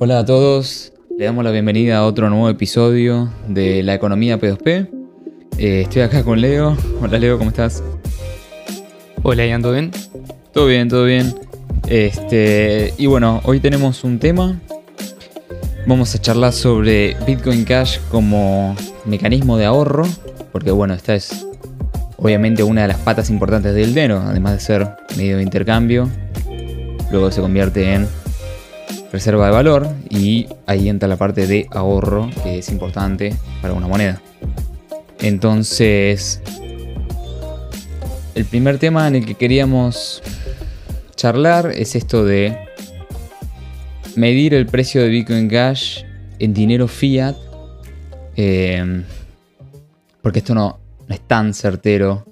Hola a todos, le damos la bienvenida a otro nuevo episodio de La Economía P2P. Eh, estoy acá con Leo. Hola Leo, ¿cómo estás? Hola, Ian, ¿todo bien? Todo bien, todo bien. Este, y bueno, hoy tenemos un tema. Vamos a charlar sobre Bitcoin Cash como mecanismo de ahorro, porque bueno, esta es obviamente una de las patas importantes del dinero, además de ser medio de intercambio. Luego se convierte en reserva de valor y ahí entra la parte de ahorro que es importante para una moneda. Entonces, el primer tema en el que queríamos charlar es esto de medir el precio de Bitcoin Cash en dinero fiat. Eh, porque esto no, no es tan certero.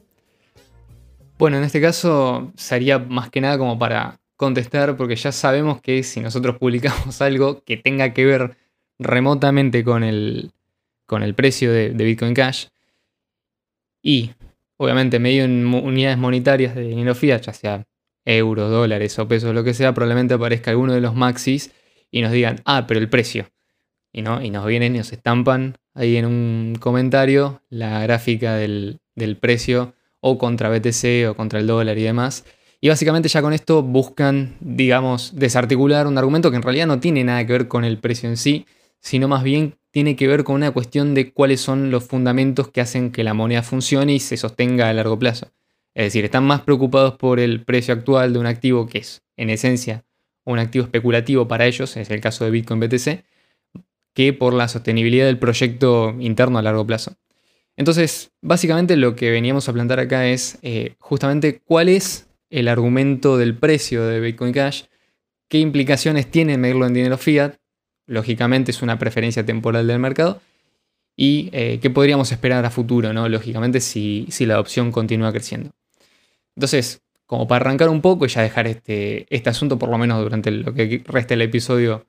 Bueno, en este caso sería más que nada como para contestar, porque ya sabemos que si nosotros publicamos algo que tenga que ver remotamente con el, con el precio de, Bitcoin Cash, y obviamente medio en unidades monetarias de dinero fiat, ya sea euros, dólares o pesos, lo que sea, probablemente aparezca alguno de los maxis y nos digan, ah, pero el precio. Y, ¿no? y nos vienen y nos estampan ahí en un comentario la gráfica del, del precio o contra BTC o contra el dólar y demás. Y básicamente ya con esto buscan, digamos, desarticular un argumento que en realidad no tiene nada que ver con el precio en sí, sino más bien tiene que ver con una cuestión de cuáles son los fundamentos que hacen que la moneda funcione y se sostenga a largo plazo. Es decir, están más preocupados por el precio actual de un activo que es, en esencia, un activo especulativo para ellos, es el caso de Bitcoin BTC, que por la sostenibilidad del proyecto interno a largo plazo. Entonces, básicamente lo que veníamos a plantear acá es eh, justamente cuál es el argumento del precio de Bitcoin Cash, qué implicaciones tiene medirlo en dinero fiat lógicamente es una preferencia temporal del mercado, y eh, qué podríamos esperar a futuro, ¿no? lógicamente, si, si, la adopción continúa creciendo. Entonces, como para arrancar un poco y ya dejar este, este asunto, por lo menos durante lo que resta el episodio,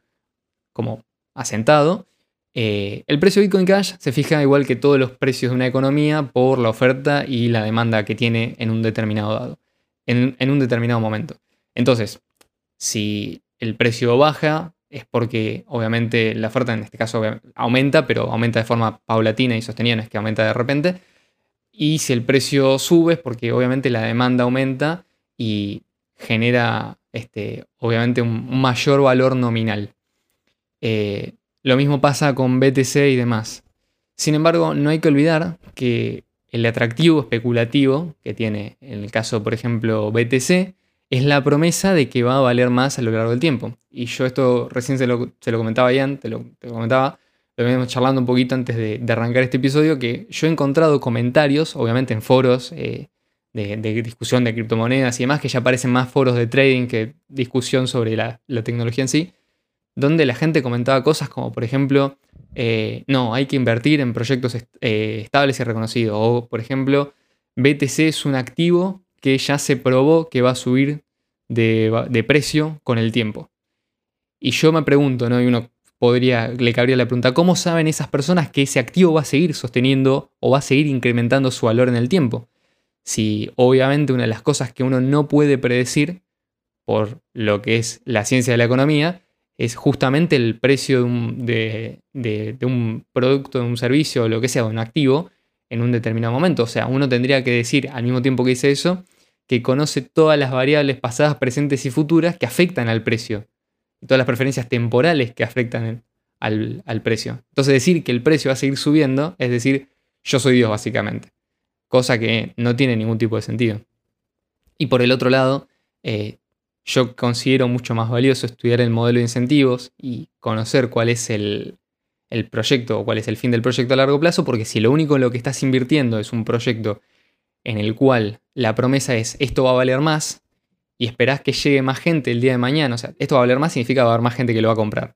como asentado, eh, el precio de Bitcoin Cash se fija igual que todos los precios de una economía por la oferta y la demanda que tiene en un determinado dado, en, un determinado momento. Entonces, si el precio baja, es porque obviamente la oferta en este caso aumenta, pero aumenta de forma paulatina y sostenida, no es que aumenta de repente. Y si el precio sube es porque obviamente la demanda aumenta y genera este, obviamente un mayor valor nominal. Eh, lo mismo pasa con BTC y demás. Sin embargo, no hay que olvidar que el atractivo especulativo que tiene en el caso, por ejemplo, BTC, es la promesa de que va a valer más a lo largo del tiempo. Y yo esto recién se lo, comentaba Ian, te lo, comentaba, lo venimos charlando un poquito antes de, arrancar este episodio, que yo he encontrado comentarios, obviamente en foros eh, de, discusión de criptomonedas y demás, que ya aparecen más foros de trading que discusión sobre la, tecnología en sí, donde la gente comentaba cosas como, por ejemplo, eh, no, hay que invertir en proyectos eh, estables y reconocidos, o por ejemplo, BTC es un activo que ya se probó que va a subir de, precio con el tiempo. Y yo me pregunto, ¿no? Y uno podría, le cabría la pregunta, ¿cómo saben esas personas que ese activo va a seguir sosteniendo o va a seguir incrementando su valor en el tiempo? Si obviamente una de las cosas que uno no puede predecir por lo que es la ciencia de la economía es justamente el precio de un, producto, de un servicio o lo que sea, de un activo, en un determinado momento. O sea, uno tendría que decir al mismo tiempo que dice eso, que conoce todas las variables pasadas, presentes y futuras que afectan al precio. Y todas las preferencias temporales que afectan al, precio. Entonces decir que el precio va a seguir subiendo es decir, yo soy Dios básicamente. Cosa que no tiene ningún tipo de sentido. Y por el otro lado, eh, yo considero mucho más valioso estudiar el modelo de incentivos y conocer cuál es el, el proyecto o cuál es el fin del proyecto a largo plazo, porque si lo único en lo que estás invirtiendo es un proyecto en el cual la promesa es esto va a valer más y esperás que llegue más gente el día de mañana, o sea, esto va a valer más significa que va a haber más gente que lo va a comprar.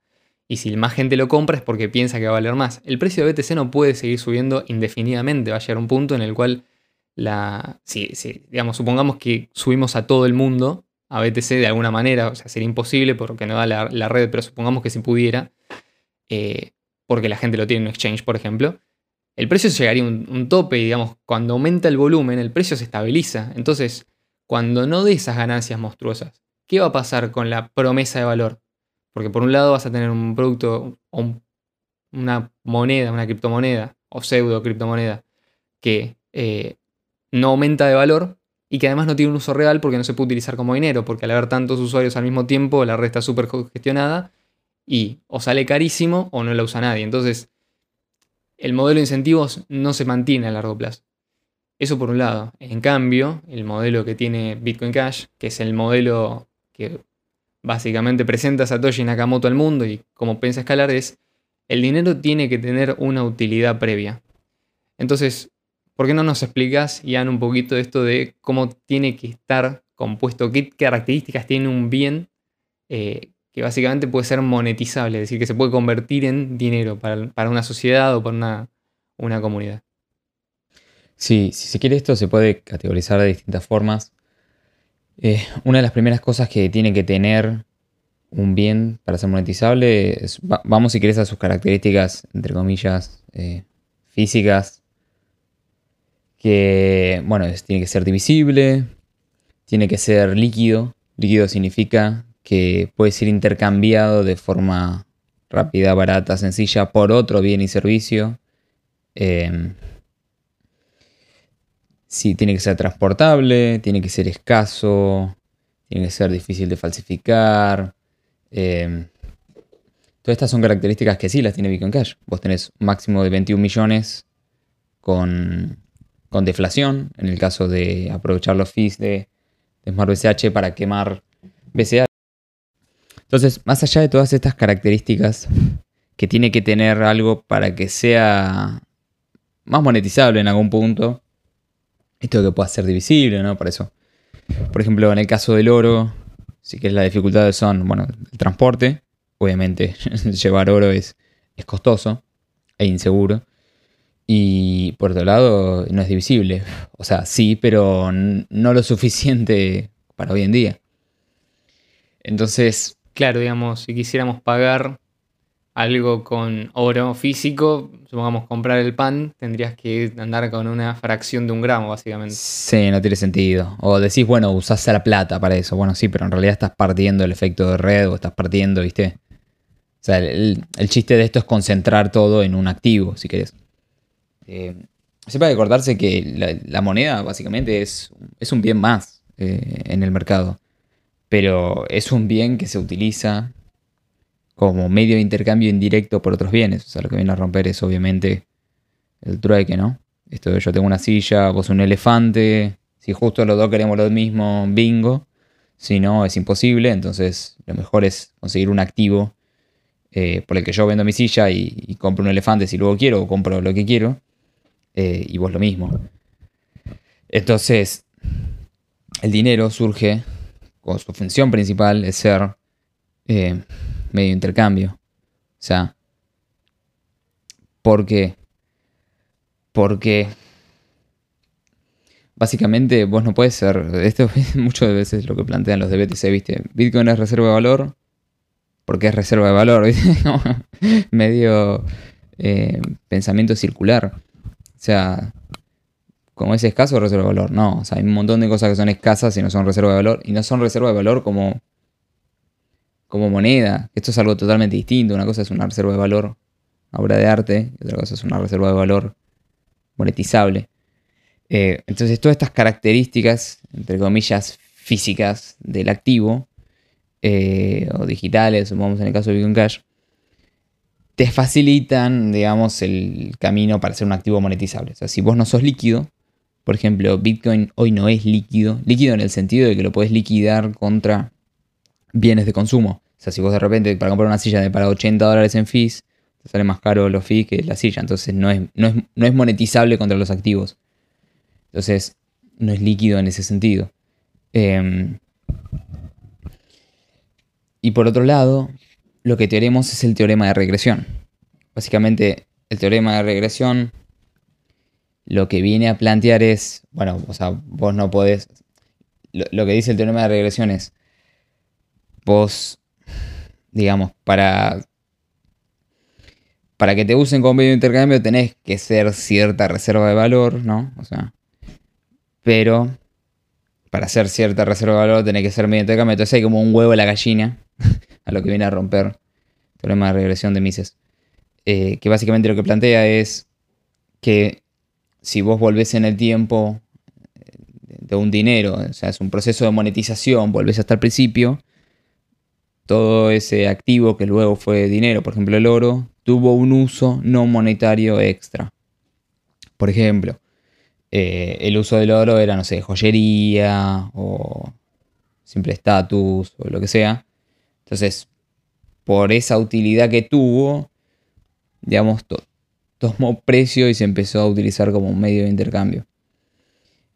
Y si más gente lo compra es porque piensa que va a valer más. El precio de BTC no puede seguir subiendo indefinidamente, va a llegar un punto en el cual la si, digamos, supongamos que subimos a todo el mundo a BTC de alguna manera, o sea, sería imposible porque no da la, red, pero supongamos que se pudiera, eh, porque la gente lo tiene en un exchange, por ejemplo, el precio llegaría a un, tope y, digamos, cuando aumenta el volumen, el precio se estabiliza. Entonces, cuando no dé esas ganancias monstruosas, ¿qué va a pasar con la promesa de valor? Porque por un lado vas a tener un producto o una moneda, una criptomoneda o pseudo criptomoneda que eh, no aumenta de valor y que además no tiene un uso real porque no se puede utilizar como dinero, porque al haber tantos usuarios al mismo tiempo la red está súper congestionada y o sale carísimo o no la usa nadie. Entonces, el modelo de incentivos no se mantiene a largo plazo. Eso por un lado. En cambio, el modelo que tiene Bitcoin Cash, que es el modelo que básicamente presenta Satoshi Nakamoto al mundo y cómo piensa escalar, es el dinero tiene que tener una utilidad previa. Entonces, ¿por qué no nos explicas, Ian, un poquito esto de cómo tiene que estar compuesto, qué características tiene un bien eh, que básicamente puede ser monetizable, es decir, que se puede convertir en dinero para, una sociedad o para una, una comunidad? Sí, si se quiere esto se puede categorizar de distintas formas. Eh, una de las primeras cosas que tiene que tener un bien para ser monetizable es, vamos si quieres a sus características, entre comillas, eh, físicas, que, bueno, tiene que ser divisible, tiene que ser líquido. Líquido significa que puede ser intercambiado de forma rápida, barata, sencilla por otro bien y servicio. Eh, tiene que ser transportable, tiene que ser escaso, tiene que ser difícil de falsificar. Em, todas estas son características que sí las tiene Bitcoin Cash. Vos tenés un máximo de 21 millones con, deflación, en el caso de aprovechar los fees de, de Smart BCH para quemar BCH. Entonces, más allá de todas estas características que tiene que tener algo para que sea más monetizable en algún punto, esto que pueda ser divisible, ¿no? Por eso. Por ejemplo, en el caso del oro, sí que las dificultades son, bueno, el transporte. Obviamente, llevar oro es, es costoso e inseguro. Y por otro lado, no es divisible. O sea, sí, pero no lo suficiente para hoy en día. Entonces. Claro, digamos, si quisiéramos pagar algo con oro físico, supongamos comprar el pan, tendrías que andar con una fracción de un gramo, básicamente. Sí, no tiene sentido. O decís, bueno, usás la plata para eso. Bueno, sí, pero en realidad estás partiendo el efecto de red o estás partiendo, ¿viste? O sea, el, chiste de esto es concentrar todo en un activo, si querés. Eh, siempre hay que acordarse que la, moneda básicamente es, es, un bien más eh, en el mercado. Pero es un bien que se utiliza como medio de intercambio indirecto por otros bienes. O sea, lo que viene a romper es obviamente el trueque, ¿no? Esto yo tengo una silla, vos un elefante, si justo los dos queremos lo mismo, bingo. Si no, es imposible, entonces lo mejor es conseguir un activo eh, por el que yo vendo mi silla y, compro un elefante si luego quiero o compro lo que quiero. Eh, y vos lo mismo. Entonces, el dinero surge con su función principal es ser eh, medio intercambio. O sea, ¿por qué? Porque básicamente vos no puedes ser, esto es muchas veces lo que plantean los de BTC, ¿viste? Bitcoin es reserva de valor porque es reserva de valor, medio eh, pensamiento circular. O sea, como es escaso, reserva de valor. No, o sea, hay un montón de cosas que son escasas y no son reserva de valor. Y no son reserva de valor como como moneda. Esto es algo totalmente distinto. Una cosa es una reserva de valor, obra de arte, y otra cosa es una reserva de valor monetizable. Eh, entonces, todas estas características, entre comillas, físicas del activo, eh, o digitales, supongamos en el caso de Bitcoin Cash, te facilitan, digamos, el camino para ser un activo monetizable. O sea, si vos no sos líquido, por ejemplo, Bitcoin hoy no es líquido, líquido en el sentido de que lo puedes liquidar contra bienes de consumo. O sea, si vos de repente para comprar una silla de para 80 dólares en fees, te sale más caro los fees que la silla. Entonces no es, no es, monetizable contra los activos. Entonces no es líquido en ese sentido. Em, y por otro lado, lo que teoremos es el teorema de regresión. Básicamente, el teorema de regresión lo que viene a plantear es, bueno, o sea, vos no podés, lo que dice el teorema de regresión es, vos, digamos, para, para que te usen como medio de intercambio tenés que ser cierta reserva de valor, ¿no? O sea, pero para hacer cierta reserva de valor tenés que ser medio de intercambio. Entonces hay como un huevo a la gallina. a lo que viene a romper el teorema de regresión de Mises. Eh, que básicamente lo que plantea es que si vos volvés en el tiempo eh, de un dinero, o sea, es un proceso de monetización, volvés hasta el principio, todo ese activo que luego fue dinero, por ejemplo el oro, tuvo un uso no monetario extra. Por ejemplo, eh, el uso del oro era, no sé, joyería o simple estatus o lo que sea. Entonces, por esa utilidad que tuvo, digamos, tomó precio y se empezó a utilizar como un medio de intercambio.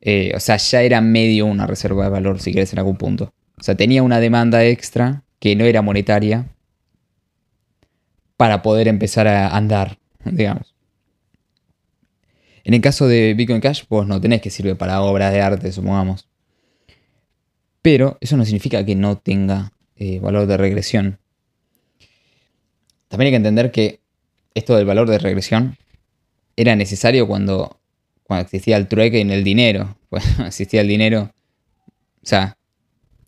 Eh, o sea, ya era medio una reserva de valor, si querés, en algún punto. O sea, tenía una demanda extra que no era monetaria para poder empezar a andar, digamos. En el caso de Bitcoin Cash, pues no tenés que sirve para obras de arte, supongamos. Pero eso no significa que no tenga eh, valor de regresión. También hay que entender que esto del valor de regresión era necesario cuando, existía el trueque en el dinero. Cuando existía el dinero, o sea,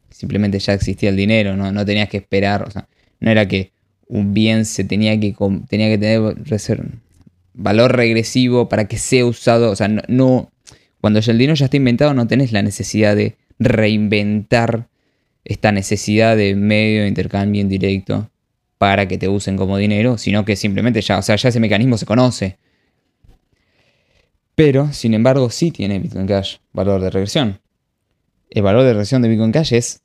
simplemente ya existía el dinero, no, no tenías que esperar, o sea, no era que un bien se tenía que, tenía que tener valor regresivo para que sea usado. O sea, no, cuando el dinero ya está inventado, no tenés la necesidad de reinventar esta necesidad de medio de intercambio indirecto para que te usen como dinero, sino que simplemente ya, o sea, ya ese mecanismo se conoce. Pero, sin embargo, sí tiene Bitcoin Cash valor de regresión. El valor de regresión de Bitcoin Cash es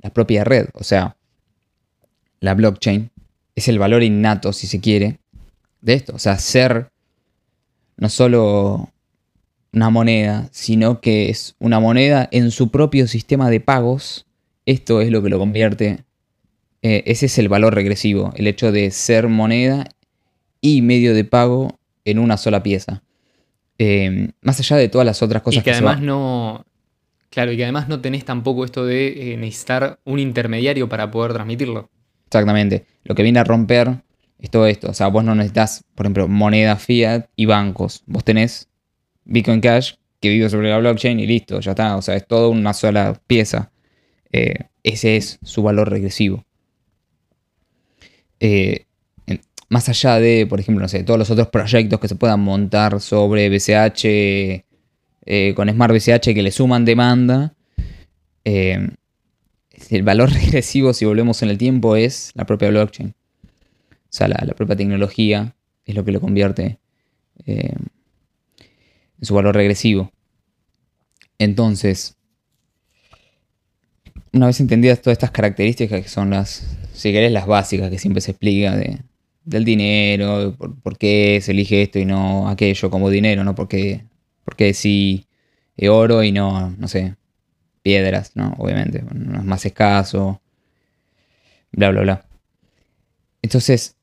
la propia red, o sea, la blockchain es el valor innato, si se quiere, de esto. O sea, ser no solo una moneda, sino que es una moneda en su propio sistema de pagos. Esto es lo que lo convierte. Eh, ese es el valor regresivo, el hecho de ser moneda y medio de pago en una sola pieza. Eh, más allá de todas las otras cosas y que, además no. Claro, y que además no tenés tampoco esto de eh, necesitar un intermediario para poder transmitirlo. Exactamente. Lo que viene a romper es todo esto. O sea, vos no necesitas, por ejemplo, moneda fiat y bancos. Vos tenés Bitcoin Cash que vive sobre la blockchain y listo, ya está. O sea, es todo una sola pieza. Eh, ese es su valor regresivo. Eh, más allá de, por ejemplo, no sé, todos los otros proyectos que se puedan montar sobre BCH, eh, con Smart BCH que le suman demanda, el valor regresivo, si volvemos en el tiempo, es la propia blockchain. O sea, la, propia tecnología es lo que lo convierte en su valor regresivo. Entonces, una vez entendidas todas estas características que son las, si querés, las básicas que siempre se explica de, del dinero, por, qué se elige esto y no aquello como dinero, ¿no? Porque, porque si oro y no, no sé, piedras, ¿no? Obviamente, no es más escaso, bla, bla, bla. Entonces,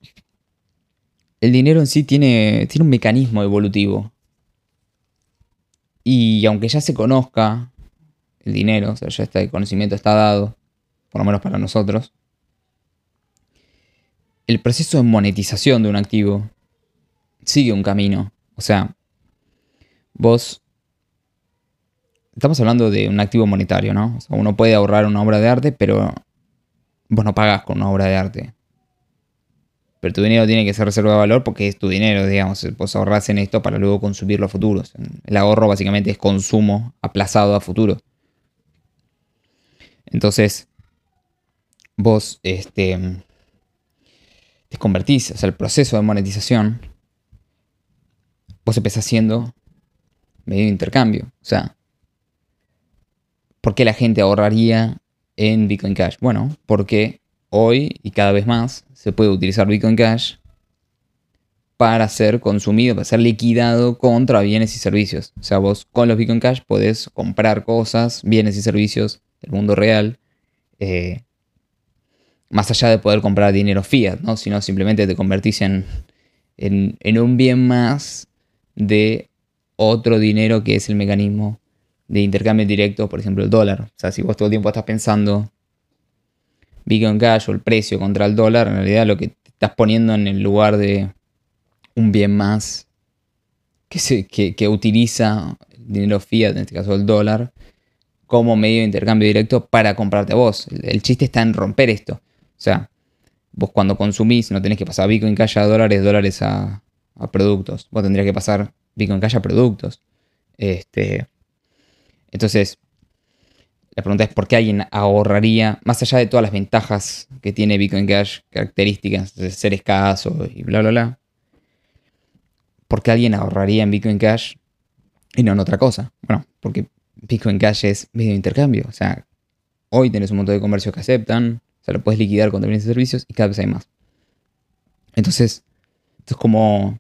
el dinero en sí tiene, tiene un mecanismo evolutivo. Y aunque ya se conozca el dinero, o sea, ya este conocimiento está dado, por lo menos para nosotros, el proceso de monetización de un activo sigue un camino. O sea, vos estamos hablando de un activo monetario, ¿no? uno puede ahorrar una obra de arte, pero vos no pagas con una obra de arte. Pero tu dinero tiene que ser reserva de valor porque es tu dinero, digamos. Vos ahorrás en esto para luego consumirlo a futuro. El ahorro básicamente es consumo aplazado a futuro. Entonces, vos este, te convertís, o sea, el proceso de monetización, vos empezás haciendo medio de intercambio. O sea, ¿Por qué la gente ahorraría en Bitcoin Cash? Bueno, porque hoy y cada vez más se puede utilizar Bitcoin Cash para ser consumido, para ser liquidado contra bienes y servicios. O sea, vos con los Bitcoin Cash podés comprar cosas, bienes y servicios del mundo real, eh, más allá de poder comprar dinero fiat, ¿no? Sino simplemente te convertís en, en un bien más de otro dinero que es el mecanismo de intercambio directo, por ejemplo, el dólar. O sea, si vos todo el tiempo estás pensando Bitcoin Cash o el precio contra el dólar, en realidad lo que te estás poniendo en el lugar de un bien más que, se, que, utiliza el dinero fiat, en este caso el dólar, como medio de intercambio directo para comprarte a vos. El, chiste está en romper esto. O sea, vos cuando consumís no tenés que pasar Bitcoin Cash a dólares, dólares a, productos. Vos tendrías que pasar Bitcoin Cash a productos. Este, entonces, la pregunta es por qué alguien ahorraría, más allá de todas las ventajas que tiene Bitcoin Cash, características de ser escaso y bla, bla, bla, ¿por qué alguien ahorraría en Bitcoin Cash y no en otra cosa? Bueno, porque Bitcoin Cash es medio de intercambio. O sea, hoy tenés un montón de comercios que aceptan, o sea, lo puedes liquidar con bienes y servicios y cada vez hay más. Entonces, esto es como.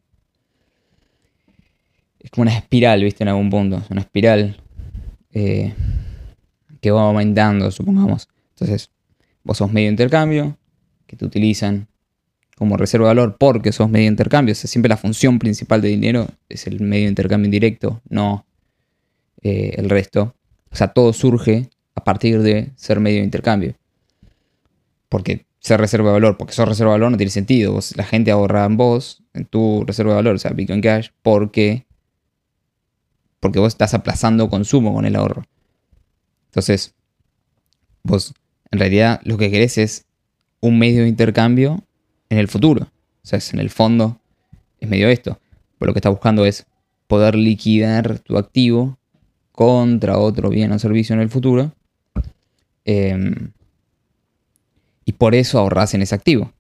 Es como una espiral, ¿viste? En algún punto. Una espiral. Eh, que va aumentando, supongamos. Entonces, vos sos medio de intercambio, que te utilizan como reserva de valor porque sos medio de intercambio. O sea, siempre la función principal de dinero es el medio de intercambio indirecto, no eh, el resto. O sea, todo surge a partir de ser medio de intercambio. Porque ser reserva de valor, porque sos reserva de valor no tiene sentido. la gente ahorra en vos, en tu reserva de valor, o sea, Bitcoin Cash, porque, porque vos estás aplazando consumo con el ahorro. Entonces, vos en realidad lo que querés es un medio de intercambio en el futuro. O sea, es en el fondo es medio esto. Pero lo que estás buscando es poder liquidar tu activo contra otro bien o servicio en el futuro. Em, y por eso ahorras en ese activo.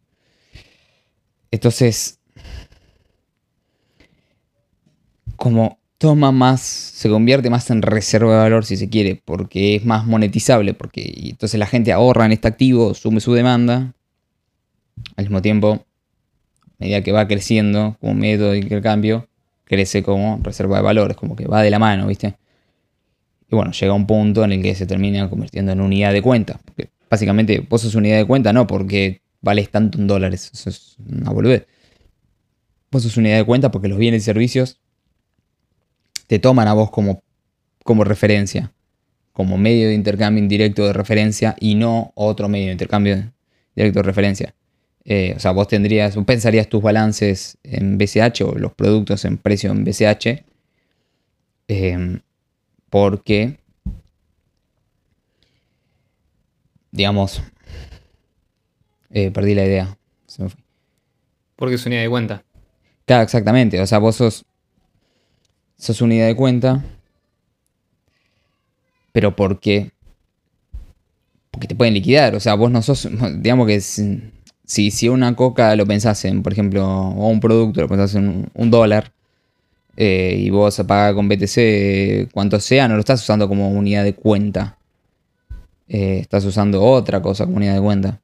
Entonces, como toma más, se convierte más en reserva de valor si se quiere, porque es más monetizable, porque entonces la gente ahorra en este activo, sume su demanda, al mismo tiempo, a medida que va creciendo como método de intercambio, crece como reserva de valor, es como que va de la mano, ¿viste? Y bueno, llega un punto en el que se termina convirtiendo en unidad de cuenta. Porque básicamente vos sos unidad de cuenta no porque vales tanto en dólares, eso es una boludez. Vos sos unidad de cuenta porque los bienes y servicios te toman a vos como, como referencia, como medio de intercambio indirecto de referencia y no otro medio de intercambio directo de referencia. Eh, o sea, vos tendrías, pensarías tus balances en BCH o los productos en precio en BCH, em, porque, digamos, eh, perdí la idea. Porque es unidad de cuenta. Claro, exactamente. O sea, vos sos sos unidad de cuenta, pero porque porque te pueden liquidar, o sea, vos no sos, digamos que si, si una coca lo pensás en, por ejemplo, o un producto lo pensás en un, dólar, eh, y vos pagas con BTC cuanto sea, no lo estás usando como unidad de cuenta. Eh, estás usando otra cosa como unidad de cuenta.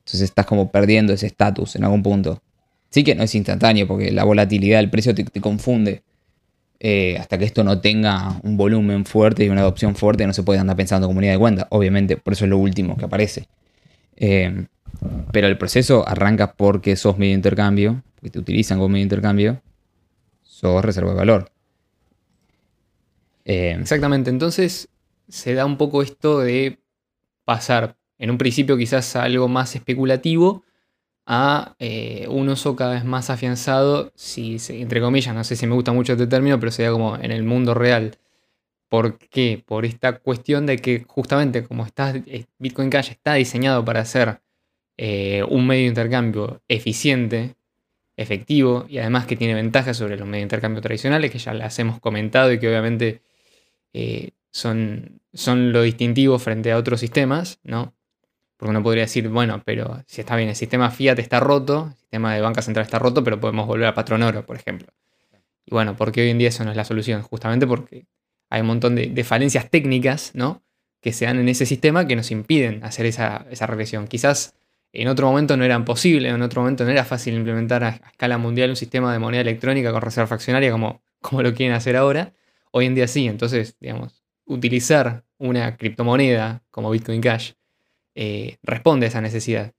Entonces estás como perdiendo ese estatus en algún punto. Sí que no es instantáneo porque la volatilidad del precio te confunde. Eh, hasta que esto no tenga un volumen fuerte y una adopción fuerte, no se puede andar pensando en comunidad de cuenta. Obviamente, por eso es lo último que aparece. Pero el proceso arranca porque sos medio intercambio, que te utilizan como medio intercambio, sos reserva de valor. Eh, Exactamente, entonces se da un poco esto de pasar en un principio quizás algo más especulativo a eh, un uso cada vez más afianzado, si, entre comillas, no sé si me gusta mucho este término, pero sería como en el mundo real. ¿Por qué? Por esta cuestión de que justamente como está, eh, Bitcoin Cash está diseñado para ser eh, un medio de intercambio eficiente, efectivo y además que tiene ventajas sobre los medios de intercambio tradicionales, que ya las hemos comentado y que obviamente son, son lo distintivo frente a otros sistemas, ¿no? Porque uno podría decir, bueno, pero si está bien, el sistema Fiat está roto, el sistema de banca central está roto, pero podemos volver a patrón oro, por ejemplo. Y bueno, ¿por qué hoy en día eso no es la solución? Justamente porque hay un montón de, falencias técnicas, ¿no? Que se dan en ese sistema que nos impiden hacer esa, regresión. Quizás en otro momento no eran posible, en otro momento no era fácil implementar a, escala mundial un sistema de moneda electrónica con reserva fraccionaria como, como lo quieren hacer ahora. Hoy en día sí, entonces, digamos, utilizar una criptomoneda como Bitcoin Cash eh, responde a esa necesidad.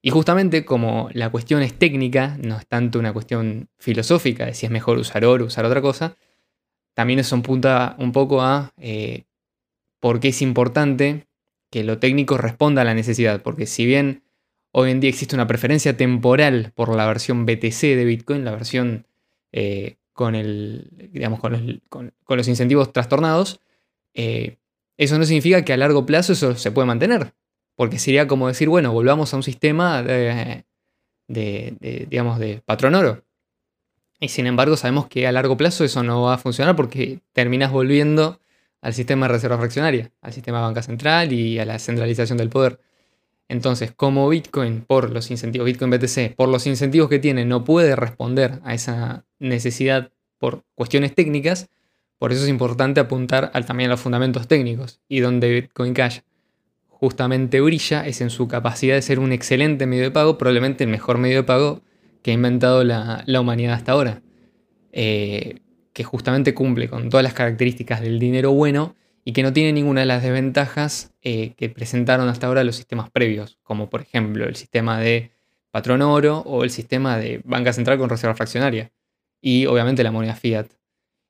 Y justamente como la cuestión es técnica, no es tanto una cuestión filosófica de si es mejor usar oro usar otra cosa, también eso apunta un poco a eh, por qué es importante que lo técnico responda a la necesidad, porque si bien hoy en día existe una preferencia temporal por la versión BTC de Bitcoin, la versión eh, con, el, con, los, incentivos trastornados, eso no significa que a largo plazo eso se puede mantener Porque sería como decir, bueno, volvamos a un sistema de patrón oro. Y sin embargo sabemos que a largo plazo eso no va a funcionar porque terminas volviendo al sistema de reserva fraccionaria, al sistema de banca central y a la centralización del poder. Entonces, como Bitcoin, por los incentivos, Bitcoin BTC, por los incentivos que tiene, no puede responder a esa necesidad por cuestiones técnicas, por eso es importante apuntar también a los fundamentos técnicos. Y donde Bitcoin Cash justamente brilla es en su capacidad de ser un excelente medio de pago, probablemente el mejor medio de pago que ha inventado la, humanidad hasta ahora. Eh, que justamente cumple con todas las características del dinero bueno y que no tiene ninguna de las desventajas eh, que presentaron hasta ahora los sistemas previos, como por ejemplo el sistema de patrón oro o el sistema de banca central con reserva fraccionaria y obviamente la moneda fiat.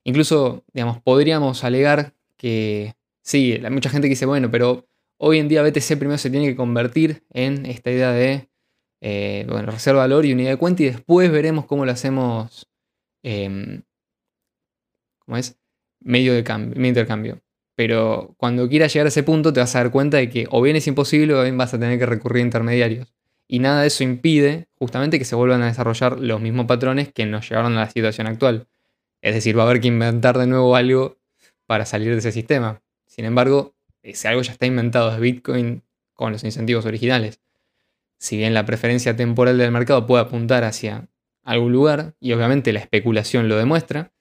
Incluso, digamos, podríamos alegar que sí, hay mucha gente que dice, bueno, pero hoy en día BTC primero se tiene que convertir en esta idea de eh, bueno, reserva de valor y unidad de cuenta y después veremos cómo lo hacemos, eh, ¿cómo es? Medio de, cambio, medio intercambio. Pero cuando quieras llegar a ese punto te vas a dar cuenta de que o bien es imposible o bien vas a tener que recurrir a intermediarios. Y nada de eso impide justamente que se vuelvan a desarrollar los mismos patrones que nos llevaron a la situación actual. Es decir, va a haber que inventar de nuevo algo para salir de ese sistema. Sin embargo, ese algo ya está inventado, es Bitcoin con los incentivos originales. Si bien la preferencia temporal del mercado puede apuntar hacia algún lugar, y obviamente la especulación lo demuestra,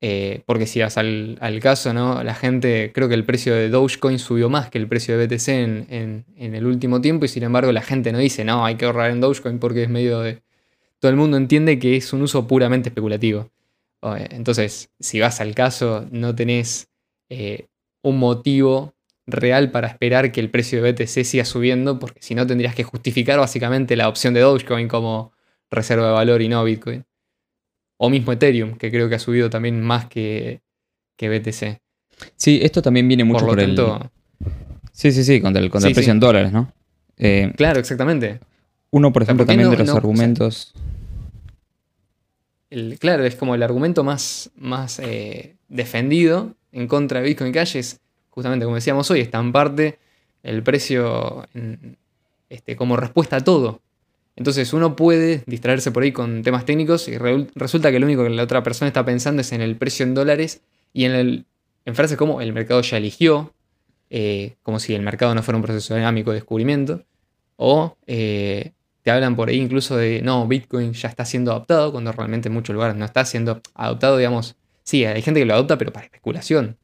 eh, porque si vas al, caso, ¿no? La gente, creo que el precio de Dogecoin subió más que el precio de BTC en, el último tiempo y sin embargo la gente no dice, no, hay que ahorrar en Dogecoin porque es medio de... Todo el mundo entiende que es un uso puramente especulativo. Entonces, si vas al caso, no tenés eh, un motivo real para esperar que el precio de BTC siga subiendo, porque si no tendrías que justificar básicamente la opción de Dogecoin como reserva de valor y no Bitcoin. O mismo Ethereum, que creo que ha subido también más que, que BTC. Sí, esto también viene mucho por, el... Sí, sí, sí, contra el, contra el precio en dólares, ¿no? Eh, claro, exactamente. Uno, por ejemplo, también de los argumentos... claro, es como el argumento más, más eh, defendido en contra de Bitcoin Cash es, justamente como decíamos hoy, está en parte el precio este, como respuesta a todo. Entonces uno puede distraerse por ahí con temas técnicos y resulta que lo único que la otra persona está pensando es en el precio en dólares y en, el, en frases como el mercado ya eligió, eh, como si el mercado no fuera un proceso dinámico de descubrimiento, o eh, te hablan por ahí incluso de, no, Bitcoin ya está siendo adoptado, cuando realmente en muchos lugares no está siendo adoptado, digamos, sí, hay gente que lo adopta, pero para especulación.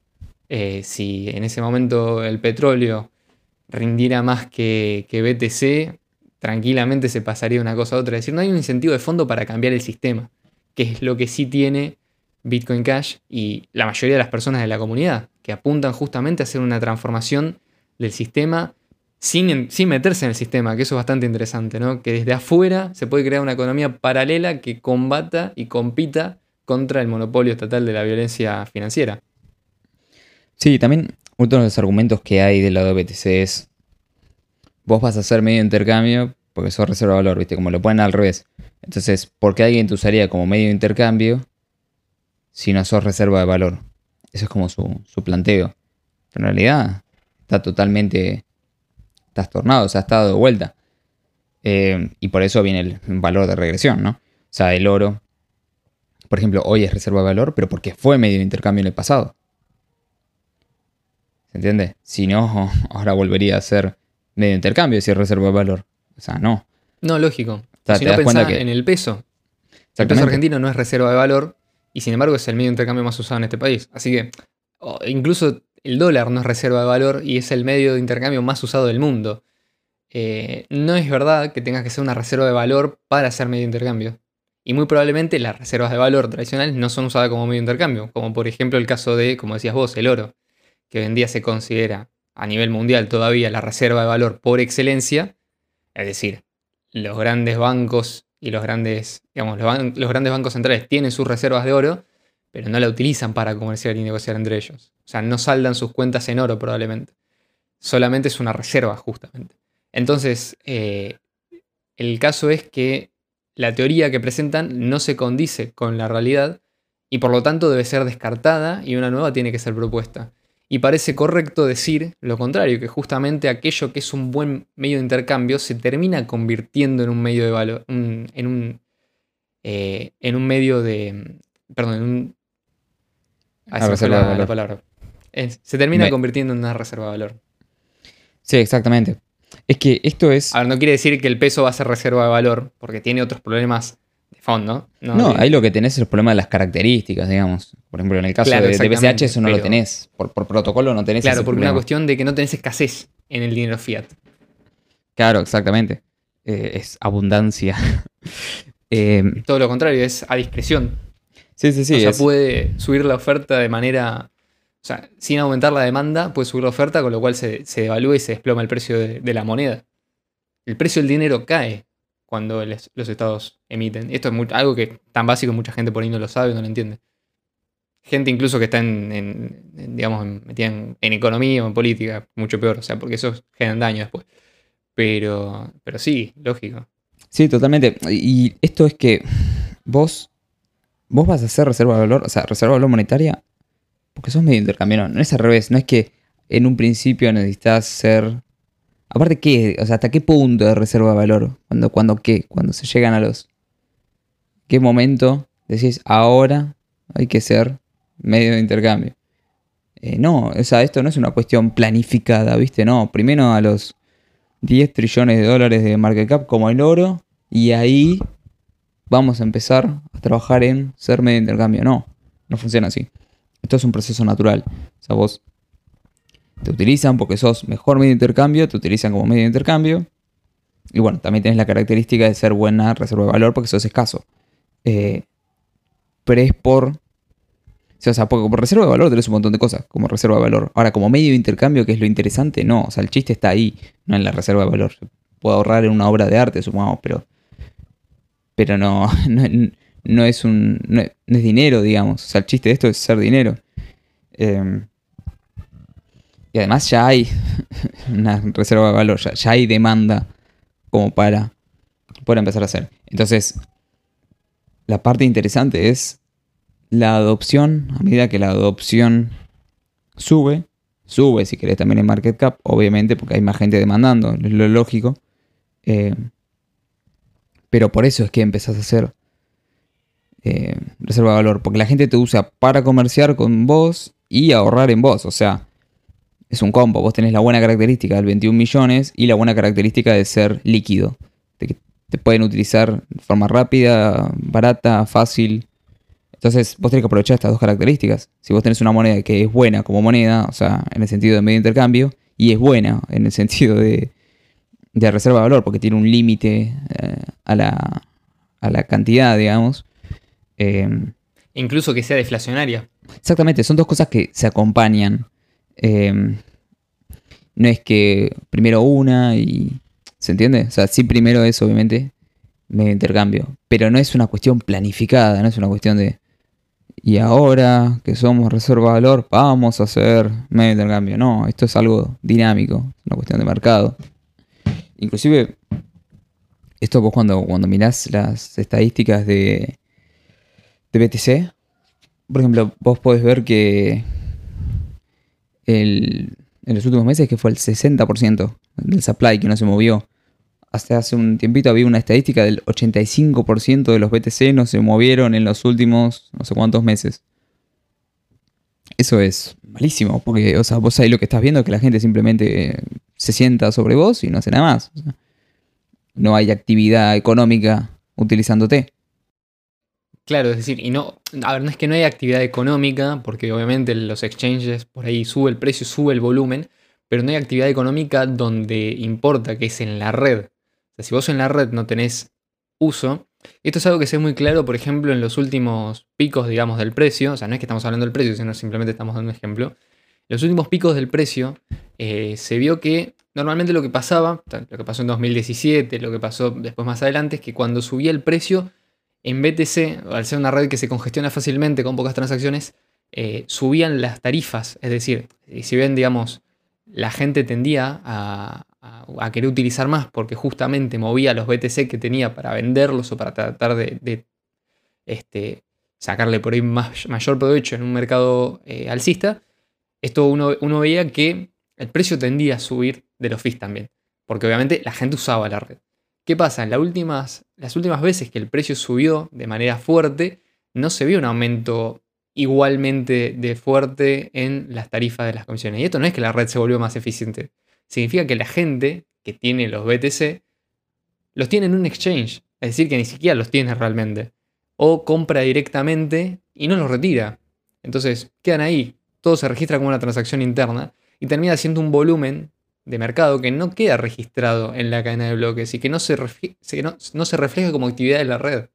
Eh, si en ese momento el petróleo rindiera más que, que BTC, tranquilamente se pasaría una cosa a otra. Es decir, no hay un incentivo de fondo para cambiar el sistema, que es lo que sí tiene Bitcoin Cash y la mayoría de las personas de la comunidad, que apuntan justamente a hacer una transformación del sistema sin, sin, meterse en el sistema, que eso es bastante interesante, ¿no? Que desde afuera se puede crear una economía paralela que combata y compita contra el monopolio estatal de la violencia financiera. Sí, también uno de los argumentos que hay del lado de BTC es vos vas a hacer medio de intercambio porque sos reserva de valor, ¿viste? Como lo ponen al revés. Entonces, ¿por qué alguien te usaría como medio de intercambio si no sos reserva de valor? Eso es como su, planteo. Pero en realidad está totalmente trastornado, o sea, está de vuelta. Eh, y por eso viene el valor de regresión, ¿no? O sea, el oro, por ejemplo, hoy es reserva de valor, pero porque fue medio de intercambio en el pasado. ¿Se entiende? Si no, ahora volvería a ser medio intercambio si es reserva de valor. O sea, no. No, lógico. si no pensás en el peso. El peso argentino no es reserva de valor y sin embargo es el medio de intercambio más usado en este país. Así que incluso el dólar no es reserva de valor y es el medio de intercambio más usado del mundo. Eh, no es verdad que tengas que ser una reserva de valor para hacer medio de intercambio. Y muy probablemente las reservas de valor tradicionales no son usadas como medio de intercambio, como por ejemplo el caso de, como decías vos, el oro, que hoy en día se considera a nivel mundial todavía la reserva de valor por excelencia, es decir, los grandes bancos y los grandes, digamos, los, grandes bancos centrales tienen sus reservas de oro, pero no la utilizan para comerciar y negociar entre ellos. O sea, no saldan sus cuentas en oro probablemente. Solamente es una reserva, justamente. Entonces, eh, el caso es que la teoría que presentan no se condice con la realidad y por lo tanto debe ser descartada y una nueva tiene que ser propuesta. Y parece correcto decir lo contrario, que justamente aquello que es un buen medio de intercambio se termina convirtiendo en un medio de valor, en, un, eh, en un medio de, perdón, en un... Ah, reserva la, palabra. se termina convirtiendo en una reserva de valor. Sí, exactamente. Es que esto es... A ver, no quiere decir que el peso va a ser reserva de valor, porque tiene otros problemas fondo. No, ahí lo que tenés es el problema de las características, digamos. Por ejemplo, en el caso de, BCH eso no lo tenés. Por, protocolo no tenés Claro, porque una cuestión de que no tenés escasez en el dinero fiat. Claro, exactamente. Eh, es abundancia. Em, Todo lo contrario, es a discreción. Sí, sí, sí. O sea, puede subir la oferta de manera. O sea, sin aumentar la demanda, puede subir la oferta, con lo cual se, se devalúa y se desploma el precio de la moneda. El precio del dinero cae cuando los estados emiten. Esto es algo que tan básico mucha gente por ahí no lo sabe, no lo entiende. Gente incluso que está en, digamos, metida en, economía o en política, mucho peor, o sea, porque eso genera daño después. Pero, pero sí, lógico. Sí, totalmente. Y esto es que vos, vos vas a hacer reserva de valor, o sea, reserva de valor monetaria, porque sos medio intercambio, no es al revés, no es que en un principio necesitas ser Aparte, ¿qué? O sea, ¿hasta qué punto de reserva de valor? ¿Cuándo, cuando qué? Cuando se llegan a los... ¿Qué momento decís, ahora hay que ser medio de intercambio? Eh, no, o sea, esto no es una cuestión planificada, ¿viste? No, primero a los 10 trillones de dólares de market cap como el oro y ahí vamos a empezar a trabajar en ser medio de intercambio. No, no funciona así. Esto es un proceso natural. O sea, vos te utilizan porque sos mejor medio de intercambio, te utilizan como medio de intercambio. Y bueno, también tienes la característica de ser buena reserva de valor porque sos escaso. Eh, pero es por. O sea, porque por reserva de valor tenés un montón de cosas como reserva de valor. Ahora, como medio de intercambio, que es lo interesante, no. O sea, el chiste está ahí, no en la reserva de valor. Puedo ahorrar en una obra de arte, supongamos, pero. Pero no, no, es un. No es, dinero, digamos. O sea, el chiste de esto es ser dinero. Eh, y además ya hay una reserva de valor, ya, hay demanda como para poder empezar a hacer. Entonces, la parte interesante es la adopción, a medida que la adopción sube, sube si querés también en market cap, obviamente porque hay más gente demandando, es lo lógico. Eh, pero por eso es que empezás a hacer eh, reserva de valor, porque la gente te usa para comerciar con vos y ahorrar en vos. O sea, es un combo. Vos tenés la buena característica del 21 millones y la buena característica de ser líquido. De que te pueden utilizar de forma rápida, barata, fácil. Entonces vos tenés que aprovechar estas dos características. Si vos tenés una moneda que es buena como moneda, o sea, en el sentido de medio intercambio, y es buena en el sentido de, de reserva de valor, porque tiene un límite eh, a, la, a, la, cantidad, digamos. Eh, Incluso que sea deflacionaria. Exactamente, son dos cosas que se acompañan. Em, no es que primero una y... ¿Se entiende? O sea, sí primero es obviamente medio intercambio. Pero no es una cuestión planificada, no es una cuestión de... Y ahora que somos reserva de valor, vamos a hacer medio intercambio. No, esto es algo dinámico, una cuestión de mercado. Inclusive, esto vos cuando, cuando mirás las estadísticas de, de BTC, por ejemplo, vos podés ver que en los últimos meses, que fue el 60% del supply que no se movió. Hasta hace un tiempito había una estadística del 85% de los BTC no se movieron en los últimos no sé cuántos meses. Eso es malísimo, porque o sea, vos ahí lo que estás viendo es que la gente simplemente se sienta sobre vos y no hace nada más. no hay actividad económica utilizándote. Claro, es decir, y no, a ver, no es que no haya actividad económica, porque obviamente los exchanges por ahí sube el precio, sube el volumen, pero no hay actividad económica donde importa, que es en la red. O sea, si vos en la red no tenés uso, esto es algo que sé muy claro, por ejemplo, en los últimos picos, digamos, del precio, o sea, no es que estamos hablando del precio, sino simplemente estamos dando un ejemplo. Los últimos picos del precio eh, se vio que normalmente lo que pasaba, lo que pasó en 2017, lo que pasó después más adelante, es que cuando subía el precio, en BTC, al ser una red que se congestiona fácilmente con pocas transacciones, eh, subían las tarifas. Es decir, si bien, digamos, la gente tendía a, querer utilizar más porque justamente movía los BTC que tenía para venderlos o para tratar de, este, sacarle por ahí mayor provecho en un mercado eh, alcista, esto uno, uno veía que el precio tendía a subir de los fees también, porque obviamente la gente usaba la red. ¿Qué pasa? En las últimas, las últimas veces que el precio subió de manera fuerte, no se vio un aumento igualmente de fuerte en las tarifas de las comisiones. Y esto no es que la red se volvió más eficiente. Significa que la gente que tiene los BTC los tiene en un exchange. Es decir, que ni siquiera los tiene realmente. O compra directamente y no los retira. Entonces quedan ahí. Todo se registra como una transacción interna y termina siendo un volumen de mercado que no queda registrado en la cadena de bloques y que no se, no se refleja como actividad de la red.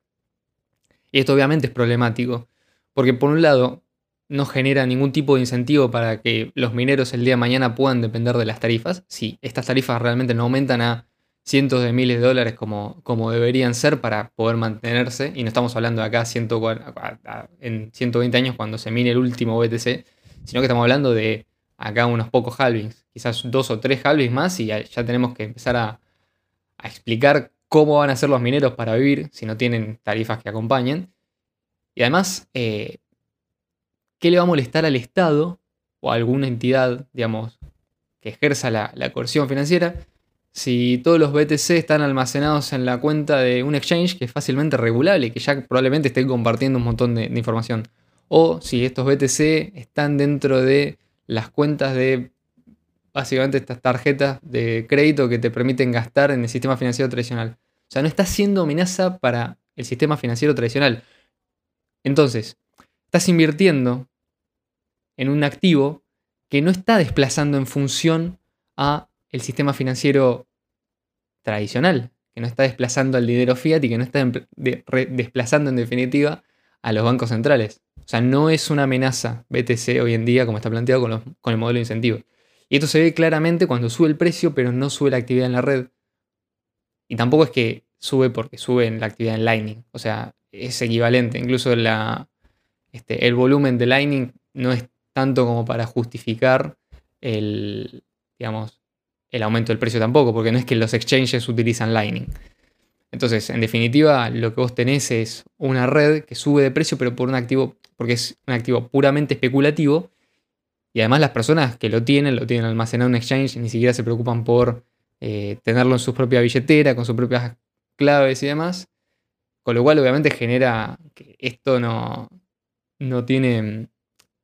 Y esto obviamente es problemático, porque por un lado no genera ningún tipo de incentivo para que los mineros el día de mañana puedan depender de las tarifas. Si estas tarifas realmente no aumentan a cientos de miles de dólares como, como deberían ser para poder mantenerse, y no estamos hablando de acá en 120 años cuando se mine el último BTC, sino que estamos hablando de acá unos pocos halvings, quizás dos o tres halvings más y ya, tenemos que empezar a, explicar cómo van a ser los mineros para vivir si no tienen tarifas que acompañen. Y además, eh, ¿qué le va a molestar al Estado o a alguna entidad, digamos, que ejerza la, coerción financiera si todos los BTC están almacenados en la cuenta de un exchange que es fácilmente regulable y que ya probablemente esté compartiendo un montón de, de información? O si estos BTC están dentro de las cuentas de básicamente estas tarjetas de crédito que te permiten gastar en el sistema financiero tradicional. O sea, no está siendo amenaza para el sistema financiero tradicional. Entonces, estás invirtiendo en un activo que no está desplazando en función a el sistema financiero tradicional, que no está desplazando al dinero fiat y que no está desplazando en definitiva a los bancos centrales. O sea, no es una amenaza BTC hoy en día como está planteado con, el modelo de incentivo. Y esto se ve claramente cuando sube el precio, pero no sube la actividad en la red. Y tampoco es que sube porque sube la actividad en Lightning. O sea, es equivalente. Incluso este, el volumen de Lightning no es tanto como para justificar el, digamos, el aumento del precio tampoco, porque no es que los exchanges utilizan Lightning. Entonces, en definitiva, lo que vos tenés es una red que sube de precio, pero por un activo, porque es un activo puramente especulativo y además las personas que lo tienen, lo tienen almacenado en un exchange ni siquiera se preocupan por eh, tenerlo en su propia billetera, con sus propias claves y demás. Con lo cual obviamente genera que esto no, no tiene,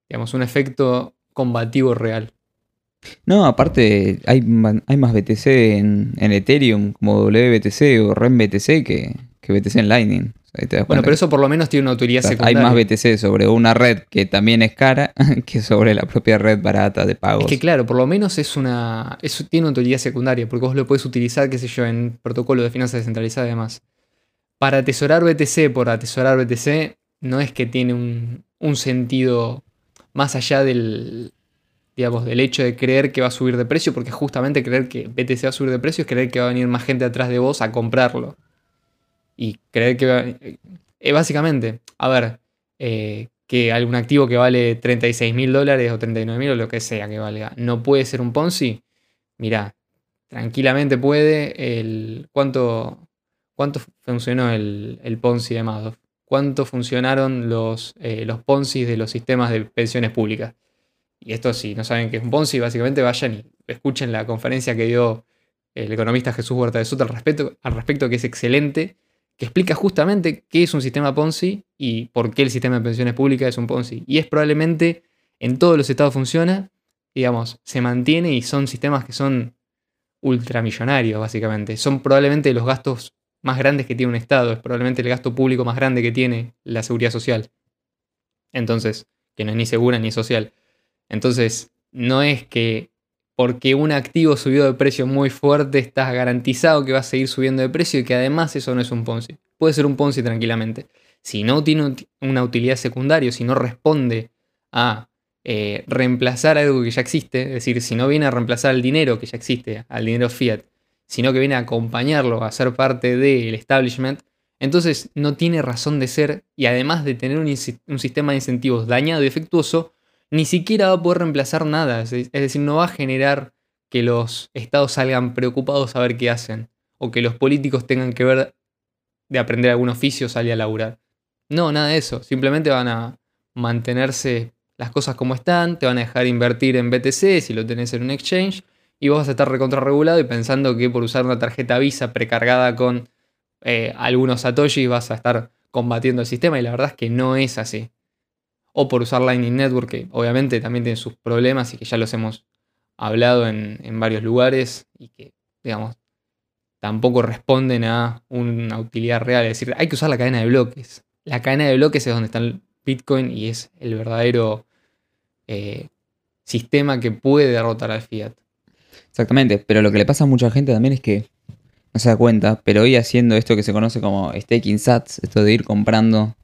digamos, un efecto combativo real. No, aparte hay, hay más BTC en, Ethereum como WBTC o REMBTC que, que BTC en Lightning bueno, pero eso por lo menos tiene una utilidad secundaria. Hay más BTC sobre una red que también es cara que sobre la propia red barata de pagos. Es que claro, por lo menos es una, tiene una utilidad secundaria, porque vos lo puedes utilizar, qué sé yo, en protocolo de finanzas descentralizadas y demás. Para atesorar BTC por atesorar BTC, no es que tiene un, un sentido más allá del, digamos, del hecho de creer que va a subir de precio, porque justamente creer que BTC va a subir de precio es creer que va a venir más gente atrás de vos a comprarlo y creer que... Eh, básicamente, a ver, eh, que algún activo que vale 36 mil dólares o 39 mil o lo que sea que valga, no puede ser un Ponzi. Mira, tranquilamente puede. El, ¿cuánto, ¿Cuánto funcionó el, el Ponzi de Madoff? ¿Cuánto funcionaron los, eh, los Ponzi de los sistemas de pensiones públicas? Y esto, si no saben qué es un Ponzi, básicamente vayan y escuchen la conferencia que dio el economista Jesús Huerta de Soto al respecto, al respecto que es excelente que explica justamente qué es un sistema Ponzi y por qué el sistema de pensiones públicas es un Ponzi. Y es probablemente en todos los estados funciona, digamos, se mantiene y son sistemas que son ultramillonarios, básicamente. Son probablemente los gastos más grandes que tiene un Estado, es probablemente el gasto público más grande que tiene la seguridad social. Entonces, que no es ni segura ni social. Entonces, no es que porque un activo subió de precio muy fuerte, estás garantizado que va a seguir subiendo de precio y que además eso no es un Ponzi. Puede ser un Ponzi tranquilamente. Si no tiene una utilidad secundaria, si no responde a eh, reemplazar algo que ya existe, es decir, si no viene a reemplazar el dinero que ya existe, al dinero fiat, sino que viene a acompañarlo, a ser parte del establishment, entonces no tiene razón de ser y además de tener un, un sistema de incentivos dañado y defectuoso, ni siquiera va a poder reemplazar nada. Es decir, no va a generar que los estados salgan preocupados a ver qué hacen. O que los políticos tengan que ver de aprender algún oficio, salir a laburar. No, nada de eso. Simplemente van a mantenerse las cosas como están, te van a dejar invertir en BTC si lo tenés en un exchange, y vos vas a estar recontrarregulado y pensando que por usar una tarjeta Visa precargada con eh, algunos Satoshi vas a estar combatiendo el sistema, y la verdad es que no es así. O por usar Lightning Network, que obviamente también tiene sus problemas y que ya los hemos hablado en, en varios lugares y que, digamos, tampoco responden a una utilidad real. Es decir, hay que usar la cadena de bloques. La cadena de bloques es donde está el Bitcoin y es el verdadero eh, sistema que puede derrotar al fiat. Exactamente, pero lo que le pasa a mucha gente también es que no se da cuenta, pero hoy haciendo esto que se conoce como staking sats, esto de ir comprando